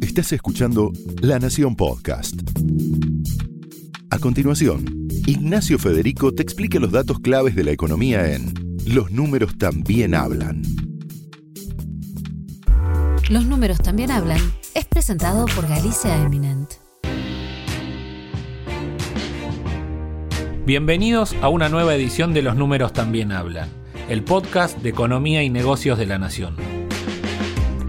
Estás escuchando La Nación Podcast. A continuación, Ignacio Federico te explica los datos claves de la economía en Los números también hablan. Los números también hablan es presentado por Galicia Eminent. Bienvenidos a una nueva edición de Los números también hablan, el podcast de economía y negocios de la nación.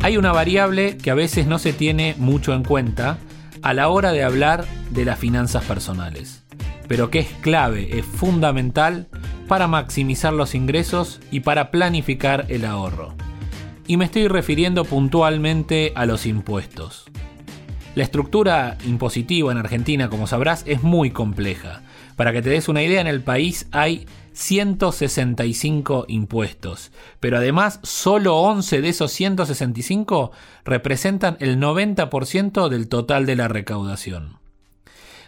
Hay una variable que a veces no se tiene mucho en cuenta a la hora de hablar de las finanzas personales, pero que es clave, es fundamental para maximizar los ingresos y para planificar el ahorro. Y me estoy refiriendo puntualmente a los impuestos. La estructura impositiva en Argentina, como sabrás, es muy compleja. Para que te des una idea, en el país hay 165 impuestos, pero además solo 11 de esos 165 representan el 90% del total de la recaudación.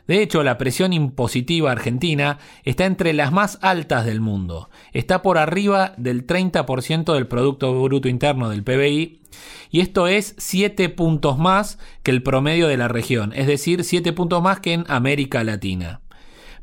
De hecho, la presión impositiva argentina está entre las más altas del mundo. Está por arriba del 30% del Producto Bruto Interno del PBI y esto es 7 puntos más que el promedio de la región, es decir, 7 puntos más que en América Latina.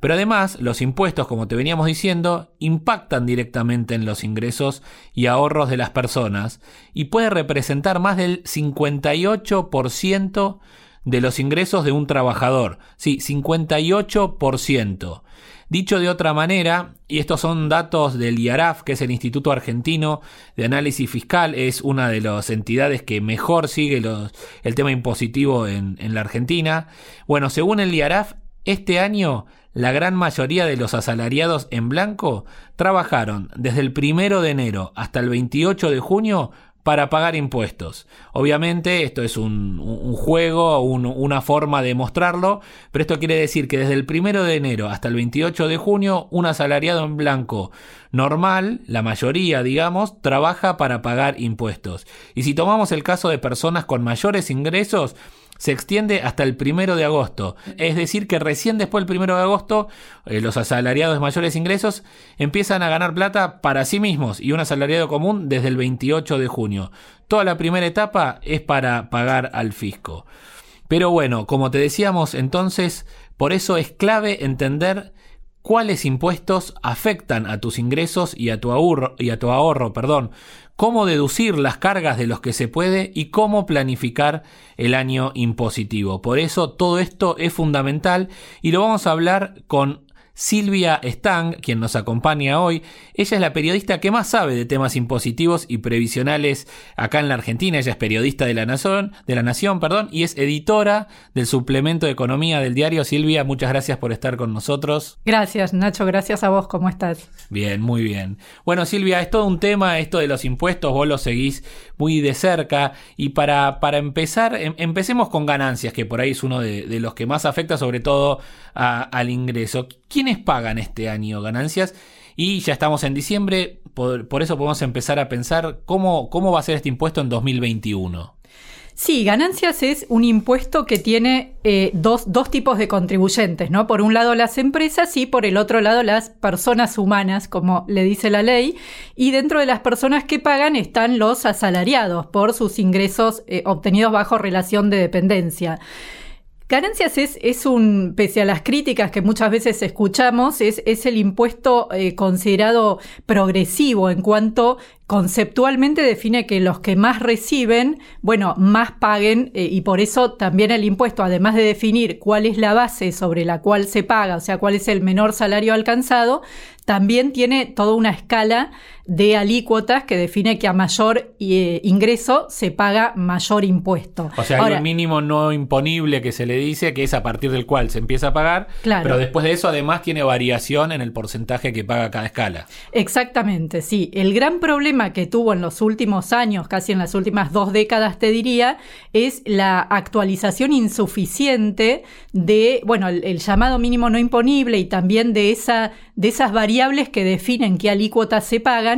Pero además, los impuestos, como te veníamos diciendo, impactan directamente en los ingresos y ahorros de las personas y puede representar más del 58% de los ingresos de un trabajador. Sí, 58%. Dicho de otra manera, y estos son datos del IARAF, que es el Instituto Argentino de Análisis Fiscal, es una de las entidades que mejor sigue el tema impositivo en, la Argentina. Bueno, según el IARAF, este año la gran mayoría de los asalariados en blanco trabajaron desde el primero de enero hasta el 28 de junio para pagar impuestos. Obviamente esto es un, juego, una forma de mostrarlo, pero esto quiere decir que desde el primero de enero hasta el 28 de junio, un asalariado en blanco normal, la mayoría, digamos, trabaja para pagar impuestos. Y si tomamos el caso de personas con mayores ingresos, se extiende hasta el primero de agosto. Es decir, que recién después del primero de agosto, eh, los asalariados de mayores ingresos empiezan a ganar plata para sí mismos y un asalariado común desde el 28 de junio. Toda la primera etapa es para pagar al fisco. Pero bueno, como te decíamos entonces, por eso es clave entender cuáles impuestos afectan a tus ingresos y a tu ahorro, y a tu ahorro perdón, cómo deducir las cargas de los que se puede y cómo planificar el año impositivo. Por eso todo esto es fundamental y lo vamos a hablar con Silvia Stang, quien nos acompaña hoy. Ella es la periodista que más sabe de temas impositivos y previsionales acá en la Argentina. Ella es periodista de la Nación, de la Nación, perdón, y es editora del suplemento de economía del diario. Silvia, muchas gracias por estar con nosotros. Gracias, Nacho, gracias a vos, ¿cómo estás? Bien, muy bien. Bueno, Silvia, es todo un tema esto de los impuestos, vos lo seguís muy de cerca y para, para empezar, em, empecemos con ganancias, que por ahí es uno de, los que más afecta sobre todo al ingreso. ¿Quiénes pagan este año ganancias? Y ya estamos en diciembre, por, eso podemos empezar a pensar cómo, cómo va a ser este impuesto en 2021. Sí, ganancias es un impuesto que tiene eh, dos, dos, tipos de contribuyentes, ¿no? Por un lado las empresas y por el otro lado las personas humanas, como le dice la ley. Y dentro de las personas que pagan están los asalariados por sus ingresos eh, obtenidos bajo relación de dependencia. Ganancias es, es, un, pese a las críticas que muchas veces escuchamos, es, es el impuesto eh, considerado progresivo en cuanto conceptualmente define que los que más reciben, bueno, más paguen eh, y por eso también el impuesto, además de definir cuál es la base sobre la cual se paga, o sea, cuál es el menor salario alcanzado, también tiene toda una escala de alícuotas que define que a mayor eh, ingreso se paga mayor impuesto. O sea, hay un mínimo no imponible que se le dice, que es a partir del cual se empieza a pagar, claro. pero después de eso además tiene variación en el porcentaje que paga cada escala. Exactamente, sí. El gran problema que tuvo en los últimos años, casi en las últimas dos décadas te diría, es la actualización insuficiente de, bueno, el, el llamado mínimo no imponible y también de, esa, de esas variables que definen qué alícuotas se pagan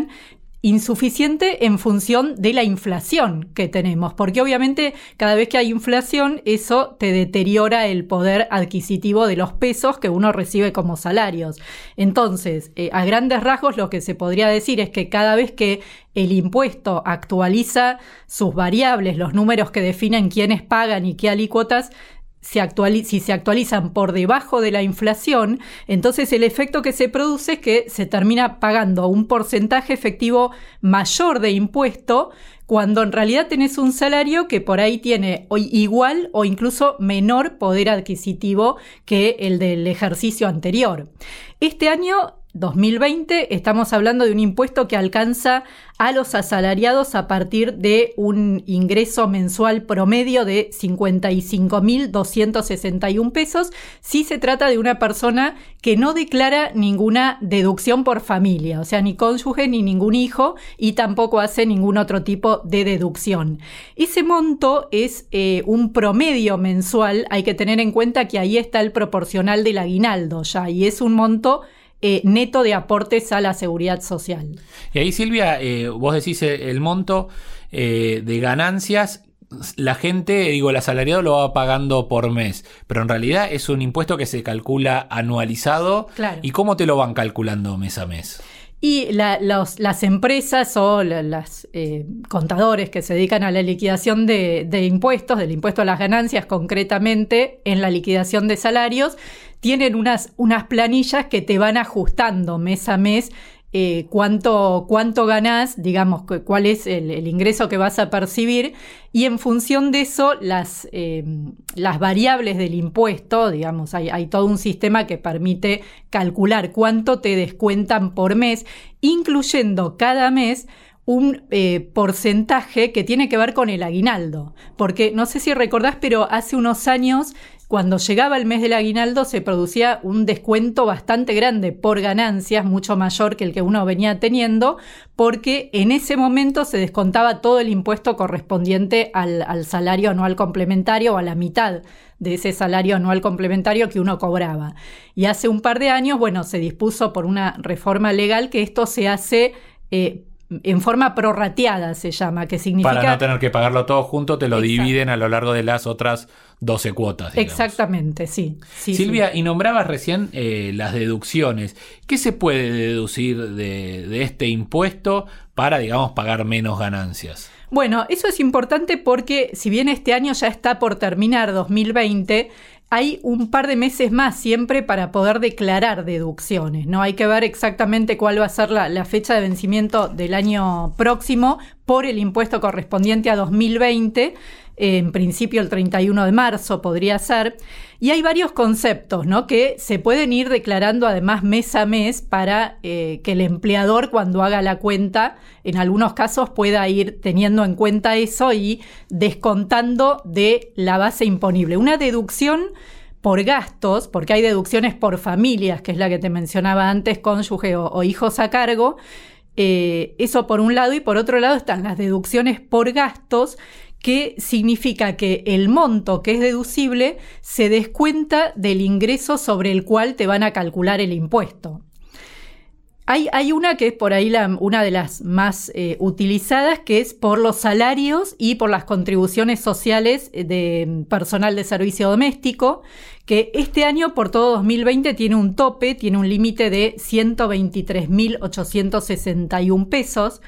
insuficiente en función de la inflación que tenemos, porque obviamente cada vez que hay inflación eso te deteriora el poder adquisitivo de los pesos que uno recibe como salarios. Entonces, eh, a grandes rasgos lo que se podría decir es que cada vez que el impuesto actualiza sus variables, los números que definen quiénes pagan y qué alícuotas, si se actualizan por debajo de la inflación, entonces el efecto que se produce es que se termina pagando un porcentaje efectivo mayor de impuesto cuando en realidad tenés un salario que por ahí tiene igual o incluso menor poder adquisitivo que el del ejercicio anterior. Este año 2020 estamos hablando de un impuesto que alcanza a los asalariados a partir de un ingreso mensual promedio de 55.261 pesos si se trata de una persona que no declara ninguna deducción por familia, o sea, ni cónyuge ni ningún hijo y tampoco hace ningún otro tipo de deducción. Ese monto es eh, un promedio mensual, hay que tener en cuenta que ahí está el proporcional del aguinaldo ya y es un monto eh, neto de aportes a la seguridad social. Y ahí, Silvia, eh, vos decís eh, el monto de ganancias la gente, digo, el asalariado lo va pagando por mes, pero en realidad es un impuesto que se calcula anualizado. ¿Y cómo te lo van calculando mes a mes? Y las empresas o los contadores que se dedican a la liquidación de, de, impuestos, del impuesto a las ganancias concretamente, en la liquidación de salarios, tienen unas, unas planillas que te van ajustando mes a mes eh, cuánto, cuánto ganás, digamos, cuál es el, ingreso que vas a percibir, y en función de eso, las, eh, las variables del impuesto, digamos, hay, hay, todo un sistema que permite calcular cuánto te descuentan por mes, incluyendo cada mes un eh, porcentaje que tiene que ver con el aguinaldo. Porque no sé si recordás, pero hace unos años cuando llegaba el mes del aguinaldo se producía un descuento bastante grande por ganancias, mucho mayor que el que uno venía teniendo, porque en ese momento se descontaba todo el impuesto correspondiente al, salario anual complementario o a la mitad de ese salario anual complementario que uno cobraba. Y hace un par de años, bueno, se dispuso por una reforma legal que esto se hace eh, en forma prorrateada se llama, que significa... Para no tener que pagarlo todo junto, te lo dividen a lo largo de las otras 12 cuotas. Exactamente, sí. Silvia, y nombrabas recién eh, las deducciones. ¿Qué se puede deducir de, de este impuesto para, digamos, pagar menos ganancias? Bueno, eso es importante porque si bien este año ya está por terminar 2020, hay un par de meses más siempre para poder declarar deducciones. No hay que ver exactamente cuál va a ser la, fecha de vencimiento del año próximo por el impuesto correspondiente a 2020 en principio el 31 de marzo podría ser. Y hay varios conceptos ¿no? que se pueden ir declarando además mes a mes para eh, que el empleador cuando haga la cuenta, en algunos casos pueda ir teniendo en cuenta eso y descontando de la base imponible. Una deducción por gastos, porque hay deducciones por familias, que es la que te mencionaba antes, cónyuge o, hijos a cargo. Eh, eso por un lado y por otro lado están las deducciones por gastos que significa que el monto que es deducible se descuenta del ingreso sobre el cual te van a calcular el impuesto. Hay, una que es por ahí una de las más eh, utilizadas, que es por los salarios y por las contribuciones sociales de personal de servicio doméstico, que este año por todo 2020 tiene un tope, tiene un límite de 123.861 pesos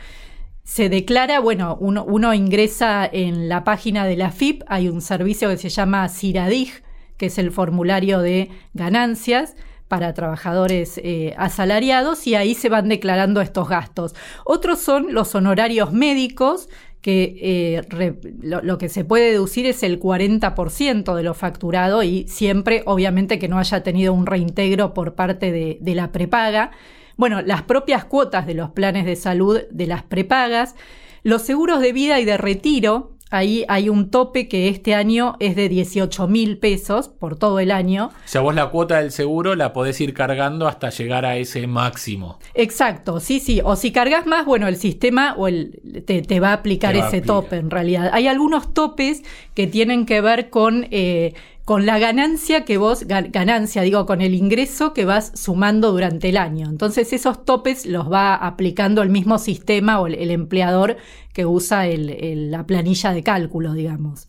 se declara, bueno, uno, ingresa en la página de la FIP, hay un servicio que se llama CIRADIG, que es el formulario de ganancias para trabajadores eh, asalariados y ahí se van declarando estos gastos. Otros son los honorarios médicos, que eh, lo, que se puede deducir es el 40% de lo facturado y siempre, obviamente, que no haya tenido un reintegro por parte de la prepaga bueno, las propias cuotas de los planes de salud de las prepagas, los seguros de vida y de retiro, ahí hay un tope que este año es de 18 mil pesos por todo el año. O sea, vos la cuota del seguro la podés ir cargando hasta llegar a ese máximo. Exacto, sí, sí. O si cargas más, bueno, el sistema o el, te, va a aplicar ese tope en realidad. Hay algunos topes que tienen que ver con... Eh, con la ganancia que vos, ganancia, digo, con el ingreso que vas sumando durante el año. Entonces esos topes los va aplicando el mismo sistema o el, empleador que usa la planilla de cálculo, digamos.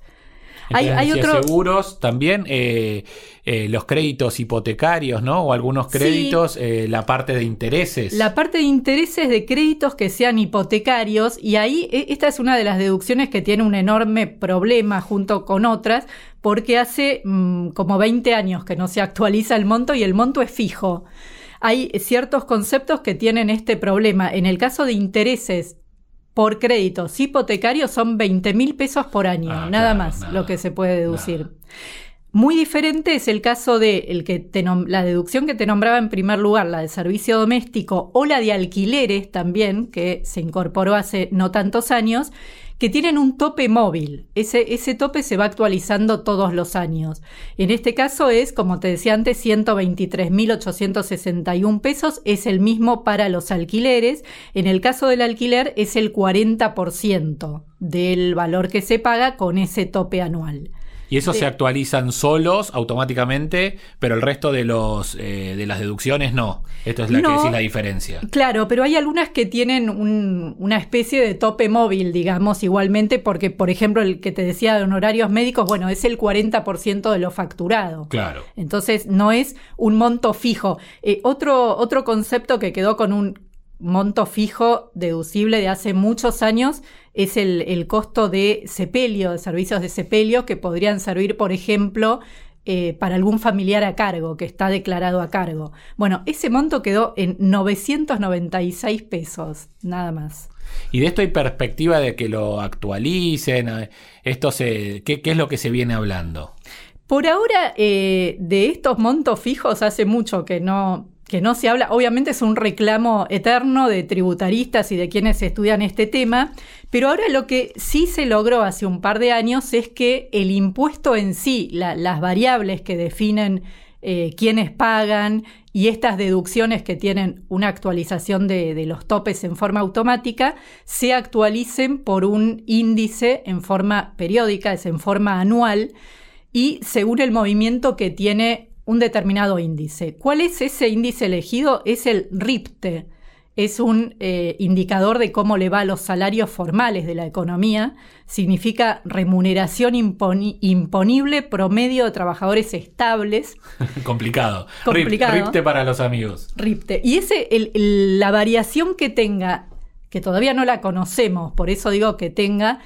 Hay, hay seguros también, eh, eh, los créditos hipotecarios, ¿no? O algunos créditos, eh, la parte de intereses. La parte de intereses de créditos que sean hipotecarios, y ahí e, esta es una de las deducciones que tiene un enorme problema junto con otras, porque hace mm, como 20 años que no se actualiza el monto y el monto es fijo hay ciertos conceptos que tienen este problema. En el caso de intereses por créditos hipotecarios son 20 mil pesos por año, ah, nada más lo que se puede deducir. Muy diferente es el caso de el que la deducción que te nombraba en primer lugar, la de servicio doméstico o la de alquileres también, que se incorporó hace no tantos años, que tienen un tope móvil. Ese, ese tope se va actualizando todos los años. En este caso es, como te decía antes, 123.861 pesos, es el mismo para los alquileres. En el caso del alquiler es el 40% del valor que se paga con ese tope anual. Y esos se actualizan solos automáticamente, pero el resto de los eh, de las deducciones no. Esto es la que decís la diferencia. Claro, pero hay algunas que tienen una especie de tope móvil, digamos, igualmente, porque, por ejemplo, el que te decía de honorarios médicos, bueno, es el 40% de lo facturado. Claro. Entonces, no es un monto fijo. Eh, otro, otro concepto que quedó con un monto fijo deducible de hace muchos años es el, costo de sepelio, de servicios de sepelio, que podrían servir, por ejemplo, eh, para algún familiar a cargo, que está declarado a cargo. Bueno, ese monto quedó en 996 pesos, nada más. Y de esto hay perspectiva de que lo actualicen. Esto se, ¿qué, es lo que se viene hablando? Por ahora, eh, de estos montos fijos hace mucho que no, que no se habla, obviamente es un reclamo eterno de tributaristas y de quienes estudian este tema, pero ahora lo que sí se logró hace un par de años es que el impuesto en sí, las variables que definen eh, quiénes pagan y estas deducciones que tienen una actualización de, de, los topes en forma automática, se actualicen por un índice en forma periódica, es en forma anual, y según el movimiento que tiene un determinado índice. ¿Cuál es ese índice elegido? Es el RIPTE. Es un eh, indicador de cómo le va a los salarios formales de la economía. Significa remuneración imponible promedio de trabajadores estables. Complicado. Complicado. RIPTE para los amigos. RIPTE. Y ese, la variación que tenga, que todavía no la conocemos, por eso digo que tenga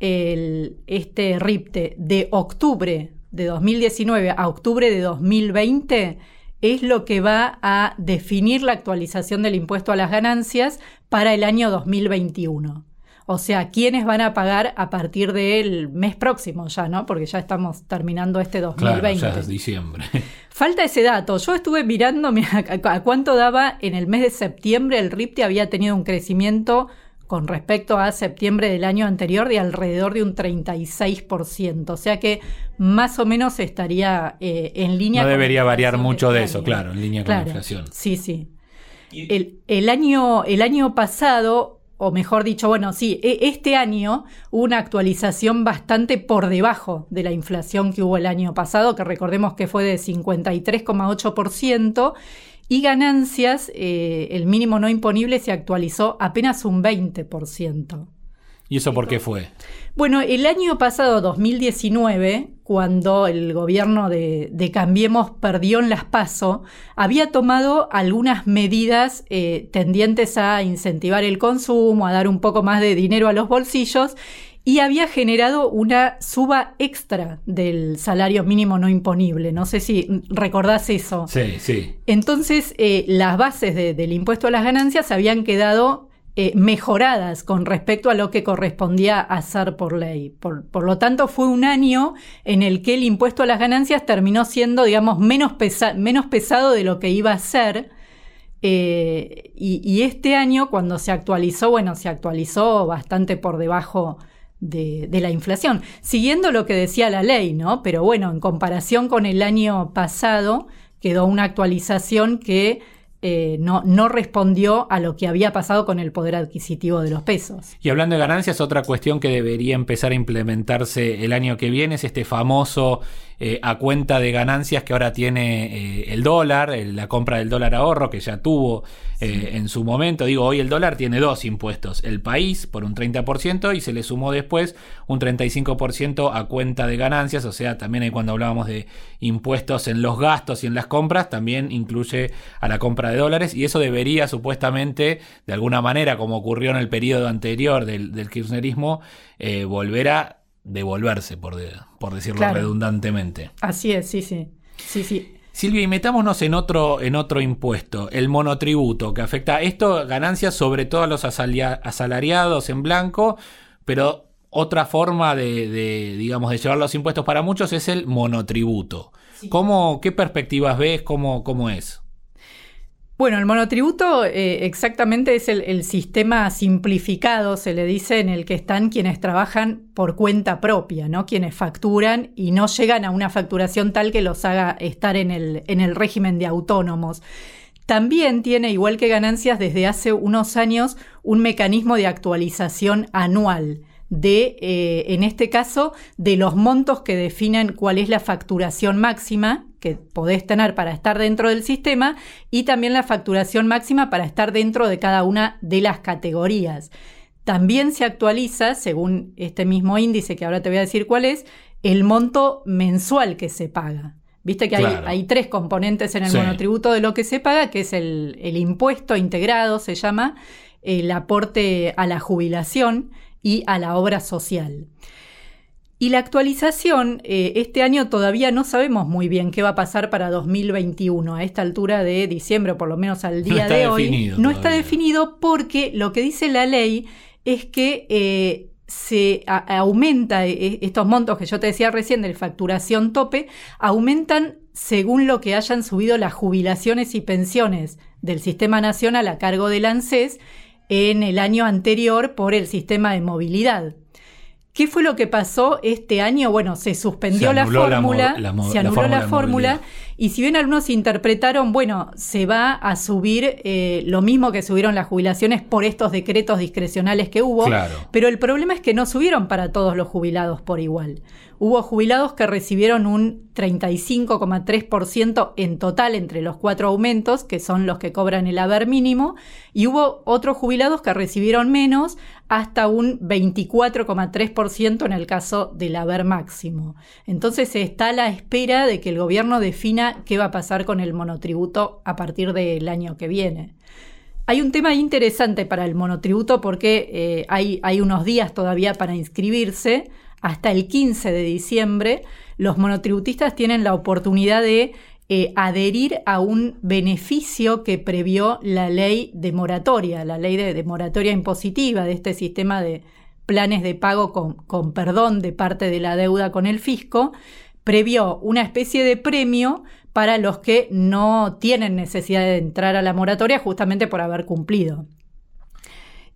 el, este RIPTE de octubre de 2019 a octubre de 2020 es lo que va a definir la actualización del impuesto a las ganancias para el año 2021. O sea, ¿quiénes van a pagar a partir del mes próximo ya, no? Porque ya estamos terminando este 2020. Claro, ya es diciembre. Falta ese dato. Yo estuve mirando a cuánto daba en el mes de septiembre. El RIPTE había tenido un crecimiento con respecto a septiembre del año anterior de alrededor de un 36%. O sea que más o menos estaría eh, en línea. No debería variar mucho de eso, claro, en línea con la inflación. Sí, sí. El, año, el año pasado, o mejor dicho, bueno, sí, e, este año hubo una actualización bastante por debajo de la inflación que hubo el año pasado, que recordemos que fue de 53,8% y ganancias, eh, el mínimo no imponible se actualizó apenas un 20%. ¿Y eso por qué fue? Bueno, el año pasado, 2019, cuando el gobierno de, Cambiemos perdió en las PASO, había tomado algunas medidas eh, tendientes a incentivar el consumo, a dar un poco más de dinero a los bolsillos y había generado una suba extra del salario mínimo no imponible. No sé si recordás eso. Sí, sí. Entonces, eh, las bases del impuesto a las ganancias habían quedado eh, mejoradas con respecto a lo que correspondía hacer por ley. Por, lo tanto, fue un año en el que el impuesto a las ganancias terminó siendo, digamos, menos, menos pesado de lo que iba a ser. Eh, y, y, este año, cuando se actualizó, bueno, se actualizó bastante por debajo de, la inflación, siguiendo lo que decía la ley, ¿no? Pero bueno, en comparación con el año pasado, quedó una actualización que eh, no, no, respondió a lo que había pasado con el poder adquisitivo de los pesos. Y hablando de ganancias, otra cuestión que debería empezar a implementarse el año que viene es este famoso eh, a cuenta de ganancias que ahora tiene eh, el dólar, la compra del dólar ahorro que ya tuvo eh, en su momento. Digo, hoy el dólar tiene dos impuestos, el país por un 30% y se le sumó después un 35% a cuenta de ganancias, o sea, también cuando hablábamos de impuestos en los gastos y en las compras, también incluye a la compra de dólares. Y eso debería supuestamente, de alguna manera, como ocurrió en el periodo anterior del, del kirchnerismo, volver a devolverse, por, por decirlo redundantemente. Así es, sí, sí. Sí, sí. Silvia, y metámonos en otro, en otro impuesto, el monotributo, que afecta esto, ganancias sobre todo a los asalariados en blanco, pero otra forma de, digamos, de llevar los impuestos para muchos es el monotributo. ¿Cómo, ¿Qué perspectivas ves? ¿Cómo, cómo es? Bueno, el monotributo eh, exactamente es el, sistema simplificado, se le dice, en el que están quienes trabajan por cuenta propia, ¿no? Quienes facturan y no llegan a una facturación tal que los haga estar en el, en el régimen de autónomos. También tiene, igual que ganancias, desde hace unos años un mecanismo de actualización anual de, eh, en este caso, de los montos que definen cuál es la facturación máxima que podés tener para estar dentro del sistema y también la facturación máxima para estar dentro de cada una de las categorías. También se actualiza, según este mismo índice que ahora te voy a decir cuál es, el monto mensual que se paga. Viste que hay, tres componentes en el monotributo de lo que se paga, que es el, el impuesto integrado, se llama, el aporte a la jubilación, y a la obra social. Y la actualización, eh, este año todavía no sabemos muy bien qué va a pasar para 2021. A esta altura de diciembre, o por lo menos al día de hoy, no está definido porque lo que dice la ley es que eh, se aumenta eh, estos montos que yo te decía recién de facturación tope, aumentan según lo que hayan subido las jubilaciones y pensiones del Sistema Nacional a cargo del ANSES en el año anterior por el sistema de movilidad. ¿Qué fue lo que pasó este año? Bueno, se suspendió la fórmula, se anuló la, fórmula, y si bien algunos interpretaron, bueno, se va a subir eh, lo mismo que subieron las jubilaciones por estos decretos discrecionales que hubo, pero el problema es que no subieron para todos los jubilados por igual. Hubo jubilados que recibieron un 35,3% en total entre los cuatro aumentos, que son los que cobran el haber mínimo, y hubo otros jubilados que recibieron menos, hasta un 24,3% en el caso del haber máximo. Entonces se está a la espera de que el gobierno defina qué va a pasar con el monotributo a partir del año que viene. Hay un tema interesante para el monotributo porque eh, hay, hay unos días todavía para inscribirse hasta el 15 de diciembre, los monotributistas tienen la oportunidad de eh, adherir a un beneficio que previó la ley de moratoria, la ley de, moratoria impositiva de este sistema de planes de pago con, con, perdón de parte de la deuda con el fisco, previó una especie de premio para los que no tienen necesidad de entrar a la moratoria justamente por haber cumplido.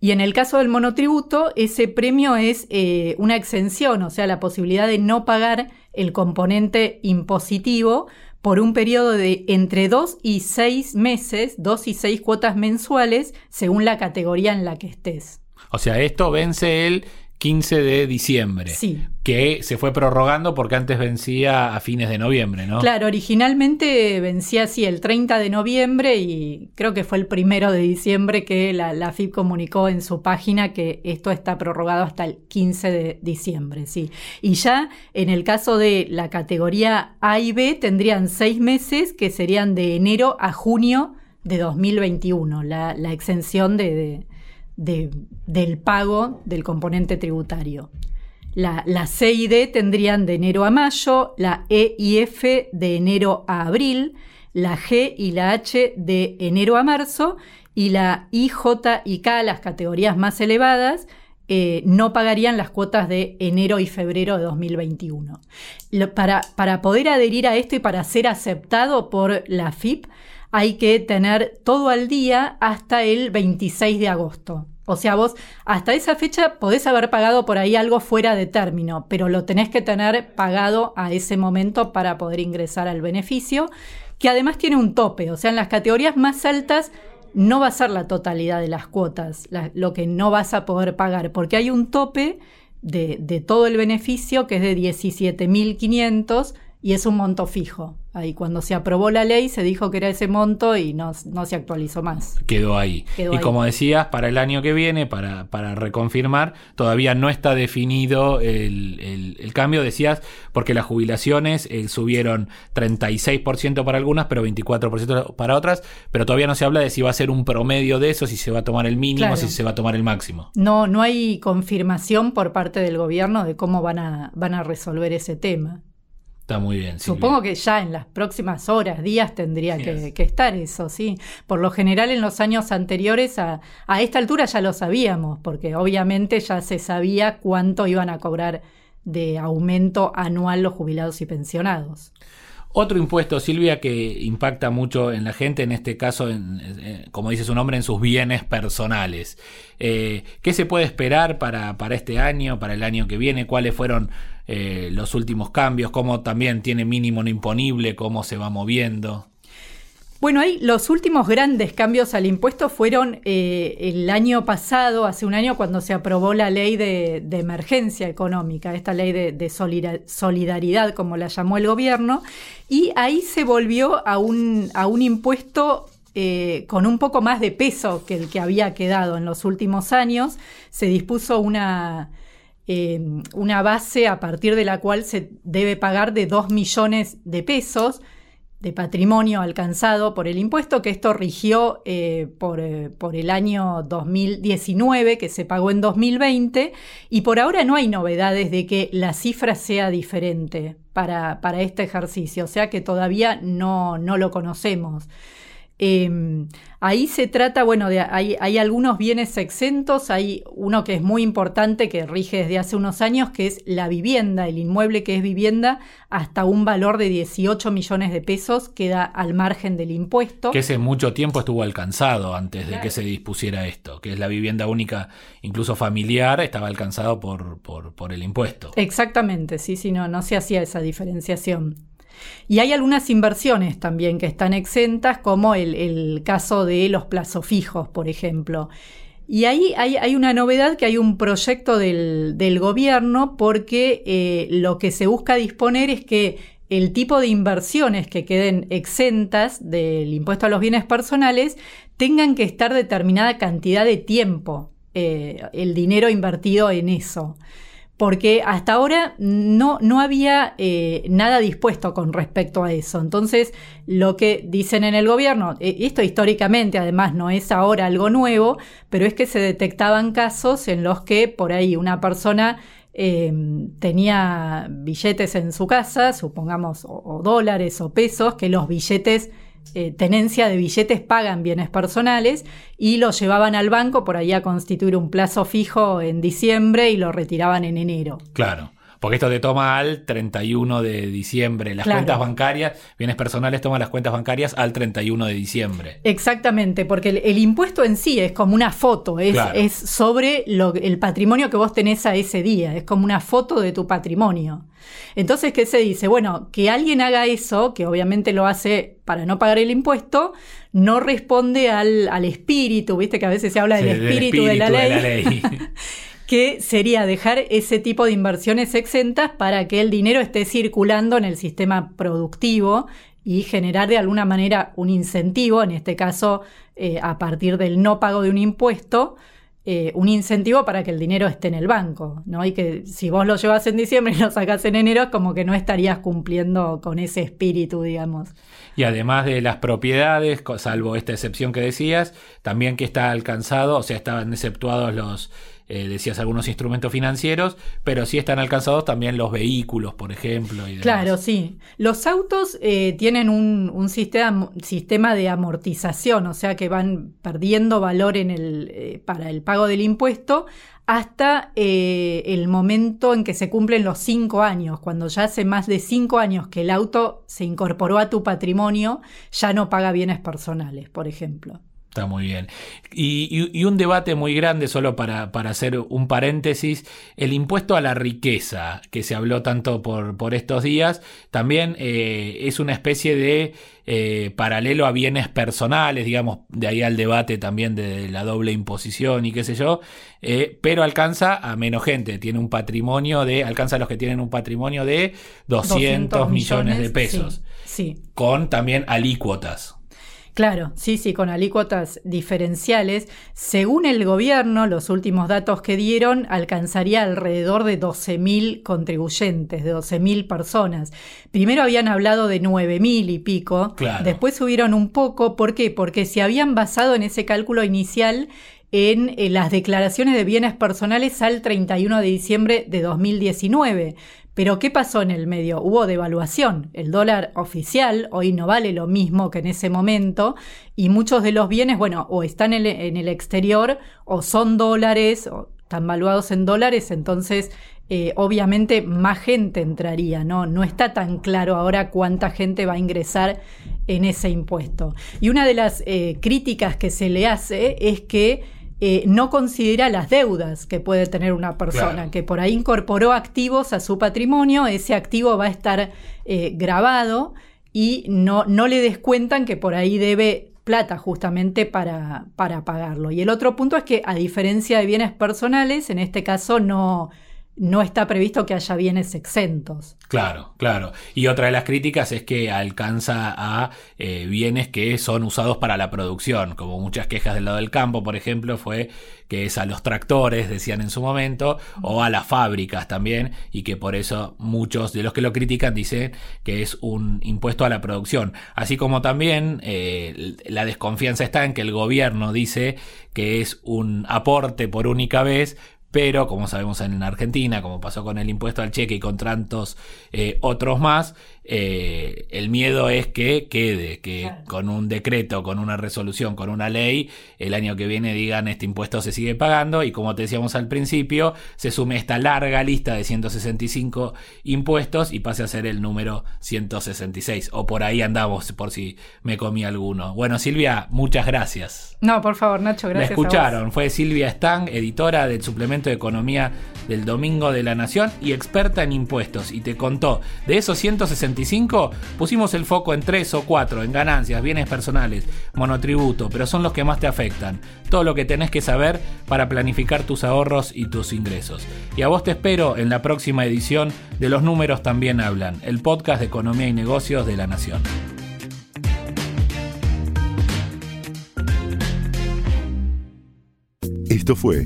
Y en el caso del monotributo, ese premio es eh, una exención, o sea, la posibilidad de no pagar el componente impositivo por un periodo de entre dos y seis meses, dos y seis cuotas mensuales, según la categoría en la que estés. O sea, esto vence el 15 de diciembre. Sí. Que se fue prorrogando porque antes vencía a fines de noviembre, ¿no? Claro, originalmente vencía así el 30 de noviembre y creo que fue el primero de diciembre que la, FIP comunicó en su página que esto está prorrogado hasta el 15 de diciembre, sí. Y ya en el caso de la categoría A y B tendrían seis meses que serían de enero a junio de 2021, la, la exención de del pago del componente tributario. La, C y D tendrían de enero a mayo, la E y F de enero a abril, la G y la H de enero a marzo y la I, J y K, las categorías más elevadas, eh, no pagarían las cuotas de enero y febrero de 2021. para, para poder adherir a esto y para ser aceptado por la FIP, hay que tener todo al día hasta el 26 de agosto. O sea, vos hasta esa fecha podés haber pagado por ahí algo fuera de término, pero lo tenés que tener pagado a ese momento para poder ingresar al beneficio, que además tiene un tope. O sea, en las categorías más altas no va a ser la totalidad de las cuotas, lo que no vas a poder pagar, porque hay un tope de, todo el beneficio que es de 17.500 y es un monto fijo. Ahí cuando se aprobó la ley se dijo que era ese monto y no, no se actualizó más. Quedó ahí. Quedó y ahí. como decías, para el año que viene, para, para reconfirmar, todavía no está definido el, el- el cambio, decías, porque las jubilaciones eh, subieron 36% para algunas, pero 24% para otras, pero todavía no se habla de si va a ser un promedio de eso, si se va a tomar el mínimo, Claro. si se va a tomar el máximo. No, no hay confirmación por parte del gobierno de cómo van a, van a resolver ese tema. Está muy bien. Silvia. Supongo que ya en las próximas horas, días tendría que, estar eso, sí. Por lo general en los años anteriores a, a esta altura ya lo sabíamos, porque obviamente ya se sabía cuánto iban a cobrar de aumento anual los jubilados y pensionados. Otro impuesto, Silvia, que impacta mucho en la gente, en este caso, en- en- como dice su nombre, en sus bienes personales. Eh, ¿Qué se puede esperar para, para este año, para el año que viene? ¿Cuáles fueron eh, los últimos cambios? ¿Cómo también tiene mínimo no imponible? ¿Cómo se va moviendo? Bueno, ahí los últimos grandes cambios al impuesto fueron eh, el año pasado, hace un año, cuando se aprobó la ley de, emergencia económica, esta ley de, de solida- solidaridad, como la llamó el gobierno, y ahí se volvió a un, a un impuesto eh, con un poco más de peso que el que había quedado en los últimos años. Se dispuso una, eh, una base a partir de la cual se debe pagar de 2 millones de pesos de patrimonio alcanzado por el impuesto, que esto rigió eh, por, eh, por el año 2019, que se pagó en 2020, y por ahora no hay novedades de que la cifra sea diferente para, para este ejercicio, o sea que todavía no, no lo conocemos. Eh, ahí se trata, bueno, de, hay, hay algunos bienes exentos, hay uno que es muy importante que rige desde hace unos años, que es la vivienda, el inmueble que es vivienda, hasta un valor de 18 millones de pesos queda al margen del impuesto. Que ese mucho tiempo estuvo alcanzado antes de que se dispusiera esto, que es la vivienda única, incluso familiar, estaba alcanzado por, por, por el impuesto. Exactamente, sí, sí, no, no se hacía esa diferenciación. Y hay algunas inversiones también que están exentas, como el, el caso de los plazos fijos, por ejemplo. Y ahí hay, hay una novedad que hay un proyecto del, del gobierno porque eh, lo que se busca disponer es que el tipo de inversiones que queden exentas del impuesto a los bienes personales tengan que estar determinada cantidad de tiempo eh, el dinero invertido en eso porque hasta ahora no, no había eh, nada dispuesto con respecto a eso. Entonces, lo que dicen en el gobierno, eh, esto históricamente además no es ahora algo nuevo, pero es que se detectaban casos en los que por ahí una persona eh, tenía billetes en su casa, supongamos, o dólares o pesos, que los billetes eh, tenencia de billetes pagan bienes personales y lo llevaban al banco por ahí a constituir un plazo fijo en diciembre y lo retiraban en enero. Claro. Porque esto te toma al 31 de diciembre. Las Claro. cuentas bancarias, bienes personales toman las cuentas bancarias al 31 de diciembre. Exactamente, porque el, el impuesto en sí es como una foto, es, Claro. es sobre lo- el patrimonio que vos tenés a ese día, es como una foto de tu patrimonio. Entonces, ¿qué se dice? Bueno, que alguien haga eso, que obviamente lo hace para no pagar el impuesto, no responde al, al espíritu, viste que a veces se habla del, Sí, espíritu, de la ley. ley. que sería dejar ese tipo de inversiones exentas para que el dinero esté circulando en el sistema productivo y generar de alguna manera un incentivo, en este caso eh, a partir del no pago de un impuesto, eh, un incentivo para que el dinero esté en el banco, ¿no? Y que si vos lo llevas en diciembre y lo sacás en enero, es como que no estarías cumpliendo con ese espíritu, digamos. Y además de las propiedades, salvo esta excepción que decías, también que está alcanzado, o sea, estaban exceptuados los, eh, decías, algunos instrumentos financieros, pero sí están alcanzados también los vehículos, por ejemplo. y. Claro, sí. Los autos eh, tienen un, un sistema, de amortización, o sea que van perdiendo valor eh, para el pago del impuesto hasta eh, el momento en que se cumplen los cinco años. Cuando ya hace más de cinco años que el auto se incorporó a tu patrimonio, ya no paga bienes personales, por ejemplo. Está muy bien. Y, un debate muy grande, solo para, para, hacer un paréntesis, el impuesto a la riqueza, que se habló tanto por, por estos días, también eh, es una especie de eh, paralelo a bienes personales, digamos, de ahí al debate también de la doble imposición y qué sé yo, eh, pero alcanza a menos gente, tiene un patrimonio de, alcanza a los que tienen un patrimonio de 200, millones, de pesos, sí. con también alícuotas. Claro, sí, sí, con alícuotas diferenciales. Según el gobierno, los últimos datos que dieron alcanzaría alrededor de 12.000 contribuyentes, de 12.000 personas. Primero habían hablado de 9.000 y pico, después subieron un poco. ¿Por qué? Porque se habían basado en ese cálculo inicial en, en, las declaraciones de bienes personales al 31 de diciembre de 2019. Pero ¿qué pasó en el medio? Hubo devaluación. El dólar oficial hoy no vale lo mismo que en ese momento y muchos de los bienes, bueno, o están en el, exterior o son dólares o están valuados en dólares, entonces eh, obviamente más gente entraría, ¿no? No está tan claro ahora cuánta gente va a ingresar en ese impuesto. Y una de las eh, críticas que se le hace es que eh, no considera las deudas que puede tener una persona, que por ahí incorporó activos a su patrimonio, ese activo va a estar eh, grabado y no, no le descuentan que por ahí debe plata justamente para, para pagarlo. Y el otro punto es que a diferencia de bienes personales, en este caso no, no está previsto que haya bienes exentos. Claro, claro. Y otra de las críticas es que alcanza a eh, bienes que son usados para la producción, como muchas quejas del lado del campo, por ejemplo, fue que es a los tractores, decían en su momento, o a las fábricas también, y que por eso muchos de los que lo critican dicen que es un impuesto a la producción. Así como también eh, la desconfianza está en que el gobierno dice que es un aporte por única vez, pero como sabemos en Argentina, como pasó con el impuesto al cheque y con tantos eh, otros más, eh, el miedo es que quede, que con un decreto, con una resolución, con una ley, el año que viene digan este impuesto se sigue pagando y como te decíamos al principio, se sume esta larga lista de 165 impuestos y pase a ser el número 166. O por ahí andamos, por si me comí alguno. Bueno, Silvia, muchas gracias. No, por favor, Nacho, gracias. La escucharon, fue Silvia Stang, editora del suplemento de economía del Domingo de la Nación y experta en impuestos. Y te contó, de esos 165 pusimos el foco en 3 o 4, en ganancias, bienes personales, monotributo, pero son los que más te afectan. Todo lo que tenés que saber para planificar tus ahorros y tus ingresos. Y a vos te espero en la próxima edición de Los Números también hablan, el podcast de Economía y Negocios de la Nación. Esto fue